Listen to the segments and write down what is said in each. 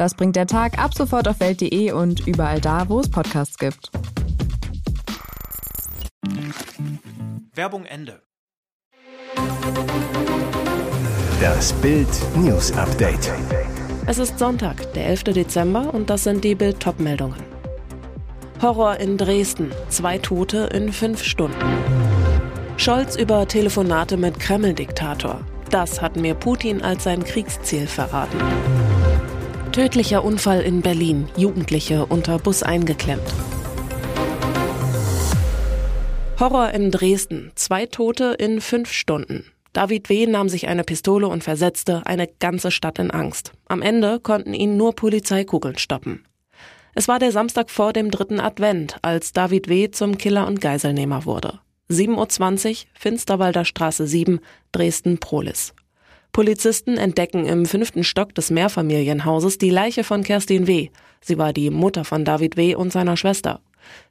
Das bringt der Tag ab sofort auf welt.de und überall da, wo es Podcasts gibt. Werbung Ende. Das Bild News Update. Es ist Sonntag, der 11. Dezember und das sind die Bild meldungen Horror in Dresden, zwei Tote in fünf Stunden. Scholz über Telefonate mit Kreml-Diktator. Das hat mir Putin als sein Kriegsziel verraten. Tödlicher Unfall in Berlin. Jugendliche unter Bus eingeklemmt. Horror in Dresden. Zwei Tote in fünf Stunden. David W. nahm sich eine Pistole und versetzte eine ganze Stadt in Angst. Am Ende konnten ihn nur Polizeikugeln stoppen. Es war der Samstag vor dem dritten Advent, als David W. zum Killer und Geiselnehmer wurde. 7.20 Uhr, Finsterwalder Straße 7, Dresden-Prolis. Polizisten entdecken im fünften Stock des Mehrfamilienhauses die Leiche von Kerstin W. Sie war die Mutter von David W. und seiner Schwester.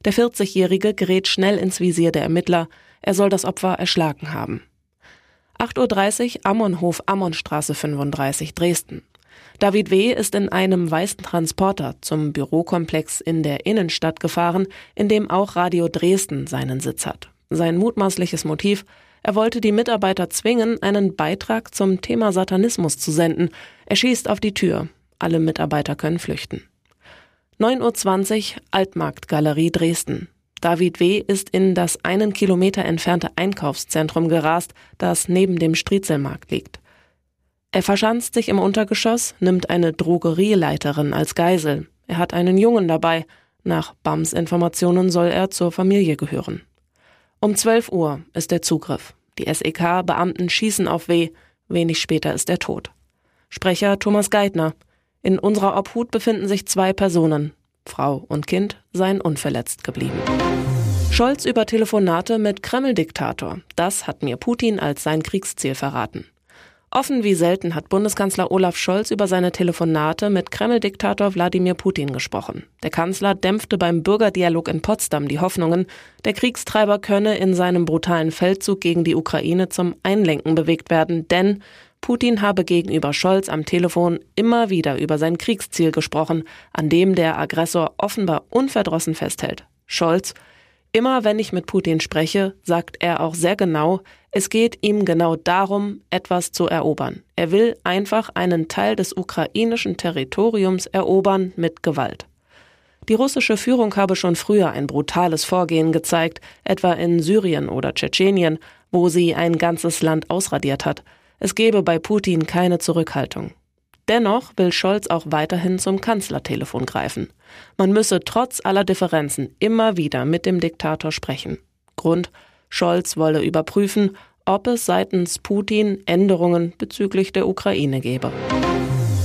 Der 40-Jährige gerät schnell ins Visier der Ermittler. Er soll das Opfer erschlagen haben. 8.30 Uhr, Ammonhof, Ammonstraße 35, Dresden. David W. ist in einem weißen Transporter zum Bürokomplex in der Innenstadt gefahren, in dem auch Radio Dresden seinen Sitz hat. Sein mutmaßliches Motiv, er wollte die Mitarbeiter zwingen, einen Beitrag zum Thema Satanismus zu senden. Er schießt auf die Tür. Alle Mitarbeiter können flüchten. 9.20 Uhr Altmarktgalerie Dresden. David W. ist in das einen Kilometer entfernte Einkaufszentrum gerast, das neben dem Striezelmarkt liegt. Er verschanzt sich im Untergeschoss, nimmt eine Drogerieleiterin als Geisel. Er hat einen Jungen dabei. Nach BAMs Informationen soll er zur Familie gehören. Um 12 Uhr ist der Zugriff. Die SEK-Beamten schießen auf W. Wenig später ist er tot. Sprecher Thomas Geithner. In unserer Obhut befinden sich zwei Personen. Frau und Kind seien unverletzt geblieben. Scholz über Telefonate mit Kreml-Diktator. Das hat mir Putin als sein Kriegsziel verraten. Offen wie selten hat Bundeskanzler Olaf Scholz über seine Telefonate mit Kreml-Diktator Wladimir Putin gesprochen. Der Kanzler dämpfte beim Bürgerdialog in Potsdam die Hoffnungen, der Kriegstreiber könne in seinem brutalen Feldzug gegen die Ukraine zum Einlenken bewegt werden, denn Putin habe gegenüber Scholz am Telefon immer wieder über sein Kriegsziel gesprochen, an dem der Aggressor offenbar unverdrossen festhält. Scholz Immer wenn ich mit Putin spreche, sagt er auch sehr genau, es geht ihm genau darum, etwas zu erobern. Er will einfach einen Teil des ukrainischen Territoriums erobern mit Gewalt. Die russische Führung habe schon früher ein brutales Vorgehen gezeigt, etwa in Syrien oder Tschetschenien, wo sie ein ganzes Land ausradiert hat. Es gebe bei Putin keine Zurückhaltung. Dennoch will Scholz auch weiterhin zum Kanzlertelefon greifen. Man müsse trotz aller Differenzen immer wieder mit dem Diktator sprechen. Grund, Scholz wolle überprüfen, ob es seitens Putin Änderungen bezüglich der Ukraine gebe.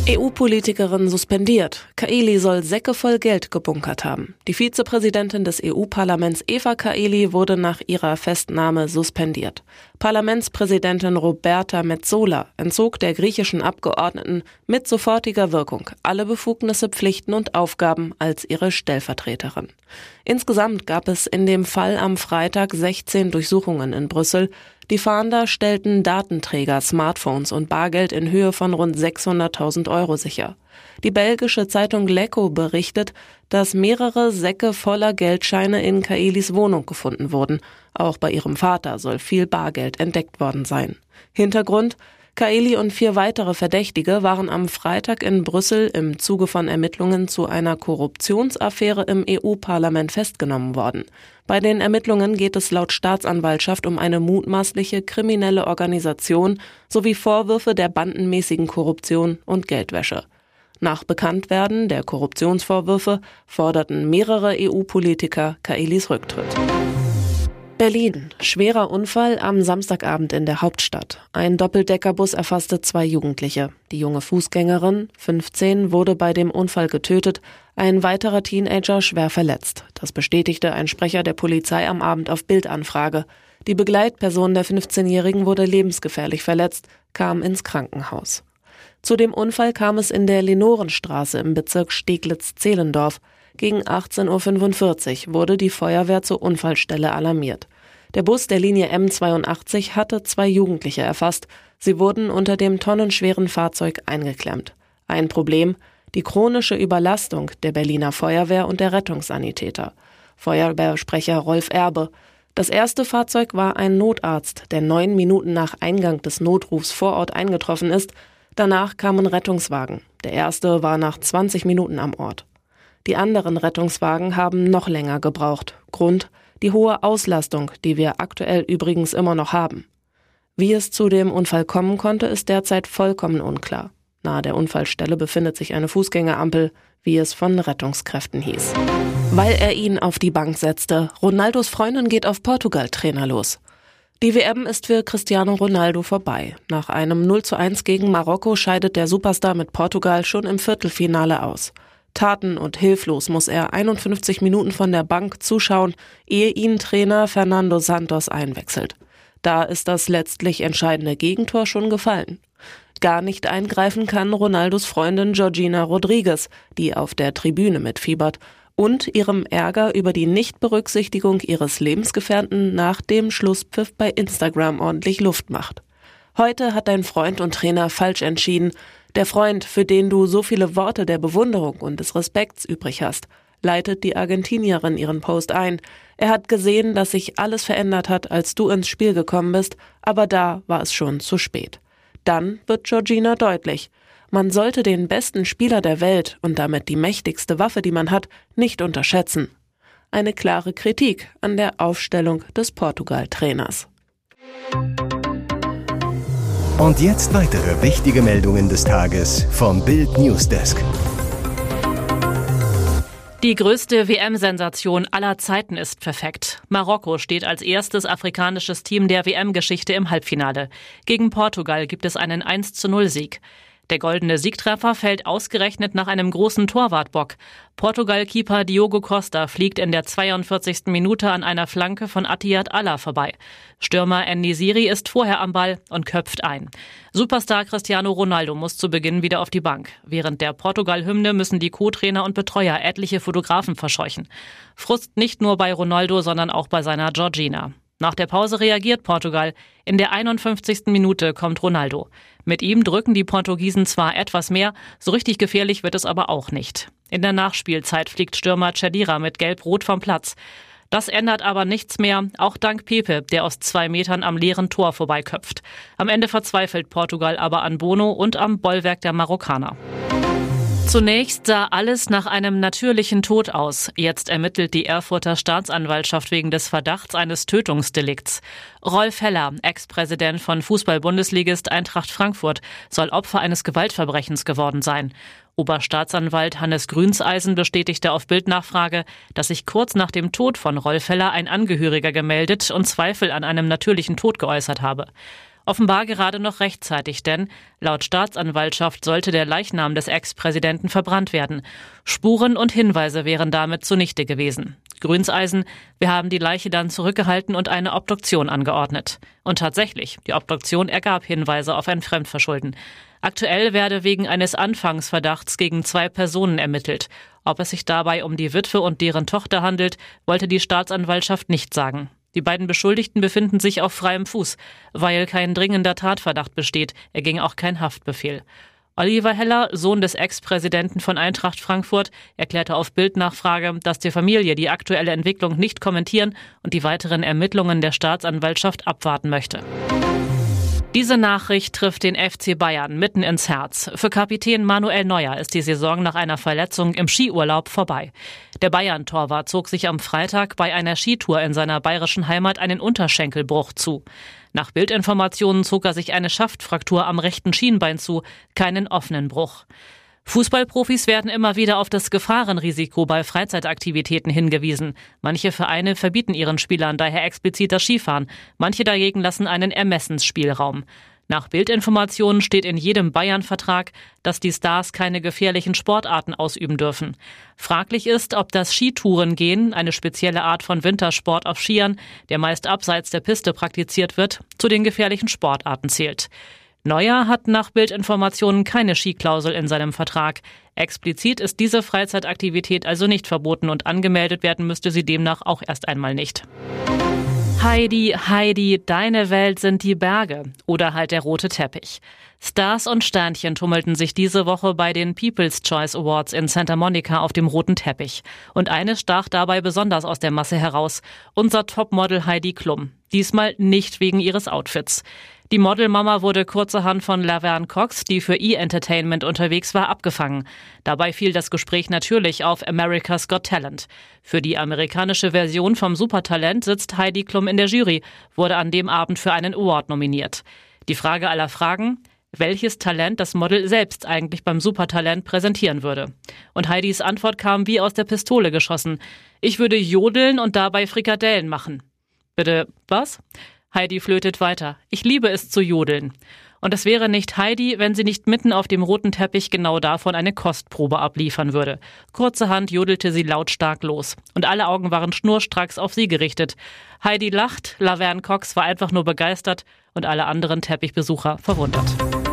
EU-Politikerin suspendiert. Kaeli soll Säcke voll Geld gebunkert haben. Die Vizepräsidentin des EU-Parlaments Eva Kaeli wurde nach ihrer Festnahme suspendiert. Parlamentspräsidentin Roberta Metzola entzog der griechischen Abgeordneten mit sofortiger Wirkung alle Befugnisse, Pflichten und Aufgaben als ihre Stellvertreterin. Insgesamt gab es in dem Fall am Freitag 16 Durchsuchungen in Brüssel. Die Fahnder stellten Datenträger, Smartphones und Bargeld in Höhe von rund 600.000 Euro sicher. Die belgische Zeitung Lecco berichtet, dass mehrere Säcke voller Geldscheine in Kaelis Wohnung gefunden wurden. Auch bei ihrem Vater soll viel Bargeld entdeckt worden sein. Hintergrund Kaeli und vier weitere Verdächtige waren am Freitag in Brüssel im Zuge von Ermittlungen zu einer Korruptionsaffäre im EU-Parlament festgenommen worden. Bei den Ermittlungen geht es laut Staatsanwaltschaft um eine mutmaßliche kriminelle Organisation sowie Vorwürfe der bandenmäßigen Korruption und Geldwäsche. Nach Bekanntwerden der Korruptionsvorwürfe forderten mehrere EU-Politiker Kaelis Rücktritt. Berlin. Schwerer Unfall am Samstagabend in der Hauptstadt. Ein Doppeldeckerbus erfasste zwei Jugendliche. Die junge Fußgängerin, 15, wurde bei dem Unfall getötet, ein weiterer Teenager schwer verletzt. Das bestätigte ein Sprecher der Polizei am Abend auf Bildanfrage. Die Begleitperson der 15-Jährigen wurde lebensgefährlich verletzt, kam ins Krankenhaus. Zu dem Unfall kam es in der Lenorenstraße im Bezirk Steglitz-Zehlendorf. Gegen 18.45 Uhr wurde die Feuerwehr zur Unfallstelle alarmiert. Der Bus der Linie M82 hatte zwei Jugendliche erfasst. Sie wurden unter dem tonnenschweren Fahrzeug eingeklemmt. Ein Problem, die chronische Überlastung der Berliner Feuerwehr und der Rettungssanitäter. Feuerwehrsprecher Rolf Erbe. Das erste Fahrzeug war ein Notarzt, der neun Minuten nach Eingang des Notrufs vor Ort eingetroffen ist. Danach kamen Rettungswagen. Der erste war nach 20 Minuten am Ort. Die anderen Rettungswagen haben noch länger gebraucht. Grund die hohe Auslastung, die wir aktuell übrigens immer noch haben. Wie es zu dem Unfall kommen konnte, ist derzeit vollkommen unklar. Nahe der Unfallstelle befindet sich eine Fußgängerampel, wie es von Rettungskräften hieß. Weil er ihn auf die Bank setzte, Ronaldos Freundin geht auf Portugal-Trainer los. Die WM ist für Cristiano Ronaldo vorbei. Nach einem 0 zu 1 gegen Marokko scheidet der Superstar mit Portugal schon im Viertelfinale aus. Taten und hilflos muss er 51 Minuten von der Bank zuschauen, ehe ihn Trainer Fernando Santos einwechselt. Da ist das letztlich entscheidende Gegentor schon gefallen. Gar nicht eingreifen kann Ronaldos Freundin Georgina Rodriguez, die auf der Tribüne mitfiebert und ihrem Ärger über die Nichtberücksichtigung ihres Lebensgefährten nach dem Schlusspfiff bei Instagram ordentlich Luft macht. Heute hat dein Freund und Trainer falsch entschieden, der Freund, für den du so viele Worte der Bewunderung und des Respekts übrig hast, leitet die Argentinierin ihren Post ein. Er hat gesehen, dass sich alles verändert hat, als du ins Spiel gekommen bist, aber da war es schon zu spät. Dann wird Georgina deutlich. Man sollte den besten Spieler der Welt und damit die mächtigste Waffe, die man hat, nicht unterschätzen. Eine klare Kritik an der Aufstellung des Portugal-Trainers. Und jetzt weitere wichtige Meldungen des Tages vom Bild Newsdesk. Die größte WM-Sensation aller Zeiten ist perfekt. Marokko steht als erstes afrikanisches Team der WM-Geschichte im Halbfinale. Gegen Portugal gibt es einen 1 zu 0 Sieg. Der goldene Siegtreffer fällt ausgerechnet nach einem großen Torwartbock. Portugal-Keeper Diogo Costa fliegt in der 42. Minute an einer Flanke von Atiyat Allah vorbei. Stürmer Andy Siri ist vorher am Ball und köpft ein. Superstar Cristiano Ronaldo muss zu Beginn wieder auf die Bank. Während der Portugal-Hymne müssen die Co-Trainer und Betreuer etliche Fotografen verscheuchen. Frust nicht nur bei Ronaldo, sondern auch bei seiner Georgina. Nach der Pause reagiert Portugal. In der 51. Minute kommt Ronaldo. Mit ihm drücken die Portugiesen zwar etwas mehr, so richtig gefährlich wird es aber auch nicht. In der Nachspielzeit fliegt Stürmer Chadira mit Gelb-Rot vom Platz. Das ändert aber nichts mehr, auch dank Pepe, der aus zwei Metern am leeren Tor vorbeiköpft. Am Ende verzweifelt Portugal aber an Bono und am Bollwerk der Marokkaner. Zunächst sah alles nach einem natürlichen Tod aus. Jetzt ermittelt die Erfurter Staatsanwaltschaft wegen des Verdachts eines Tötungsdelikts. Rolf Heller, Ex-Präsident von Fußball-Bundesligist Eintracht Frankfurt, soll Opfer eines Gewaltverbrechens geworden sein. Oberstaatsanwalt Hannes Grünseisen bestätigte auf Bildnachfrage, dass sich kurz nach dem Tod von Rolf Heller ein Angehöriger gemeldet und Zweifel an einem natürlichen Tod geäußert habe. Offenbar gerade noch rechtzeitig, denn laut Staatsanwaltschaft sollte der Leichnam des Ex-Präsidenten verbrannt werden. Spuren und Hinweise wären damit zunichte gewesen. Grünseisen, wir haben die Leiche dann zurückgehalten und eine Obduktion angeordnet. Und tatsächlich, die Obduktion ergab Hinweise auf ein Fremdverschulden. Aktuell werde wegen eines Anfangsverdachts gegen zwei Personen ermittelt. Ob es sich dabei um die Witwe und deren Tochter handelt, wollte die Staatsanwaltschaft nicht sagen. Die beiden Beschuldigten befinden sich auf freiem Fuß, weil kein dringender Tatverdacht besteht, erging auch kein Haftbefehl. Oliver Heller, Sohn des Ex-Präsidenten von Eintracht Frankfurt, erklärte auf Bildnachfrage, dass die Familie die aktuelle Entwicklung nicht kommentieren und die weiteren Ermittlungen der Staatsanwaltschaft abwarten möchte. Diese Nachricht trifft den FC Bayern mitten ins Herz. Für Kapitän Manuel Neuer ist die Saison nach einer Verletzung im Skiurlaub vorbei. Der Bayern-Torwart zog sich am Freitag bei einer Skitour in seiner bayerischen Heimat einen Unterschenkelbruch zu. Nach Bildinformationen zog er sich eine Schaftfraktur am rechten Schienbein zu, keinen offenen Bruch. Fußballprofis werden immer wieder auf das Gefahrenrisiko bei Freizeitaktivitäten hingewiesen. Manche Vereine verbieten ihren Spielern daher explizit das Skifahren, manche dagegen lassen einen Ermessensspielraum. Nach Bildinformationen steht in jedem Bayern-Vertrag, dass die Stars keine gefährlichen Sportarten ausüben dürfen. Fraglich ist, ob das Skitourengehen, eine spezielle Art von Wintersport auf Skiern, der meist abseits der Piste praktiziert wird, zu den gefährlichen Sportarten zählt. Neuer hat nach Bildinformationen keine Skiklausel in seinem Vertrag. Explizit ist diese Freizeitaktivität also nicht verboten und angemeldet werden müsste sie demnach auch erst einmal nicht. Heidi, Heidi, deine Welt sind die Berge oder halt der rote Teppich. Stars und Sternchen tummelten sich diese Woche bei den People's Choice Awards in Santa Monica auf dem roten Teppich. Und eine stach dabei besonders aus der Masse heraus. Unser Topmodel Heidi Klum. Diesmal nicht wegen ihres Outfits. Die Modelmama wurde kurzerhand von Laverne Cox, die für E-Entertainment unterwegs war, abgefangen. Dabei fiel das Gespräch natürlich auf America's Got Talent. Für die amerikanische Version vom Supertalent sitzt Heidi Klum in der Jury, wurde an dem Abend für einen Award nominiert. Die Frage aller Fragen, welches Talent das Model selbst eigentlich beim Supertalent präsentieren würde. Und Heidis Antwort kam wie aus der Pistole geschossen. Ich würde jodeln und dabei Frikadellen machen. Bitte, was? Heidi flötet weiter. Ich liebe es zu jodeln. Und es wäre nicht Heidi, wenn sie nicht mitten auf dem roten Teppich genau davon eine Kostprobe abliefern würde. Kurzerhand jodelte sie lautstark los. Und alle Augen waren schnurstracks auf sie gerichtet. Heidi lacht, Laverne Cox war einfach nur begeistert und alle anderen Teppichbesucher verwundert.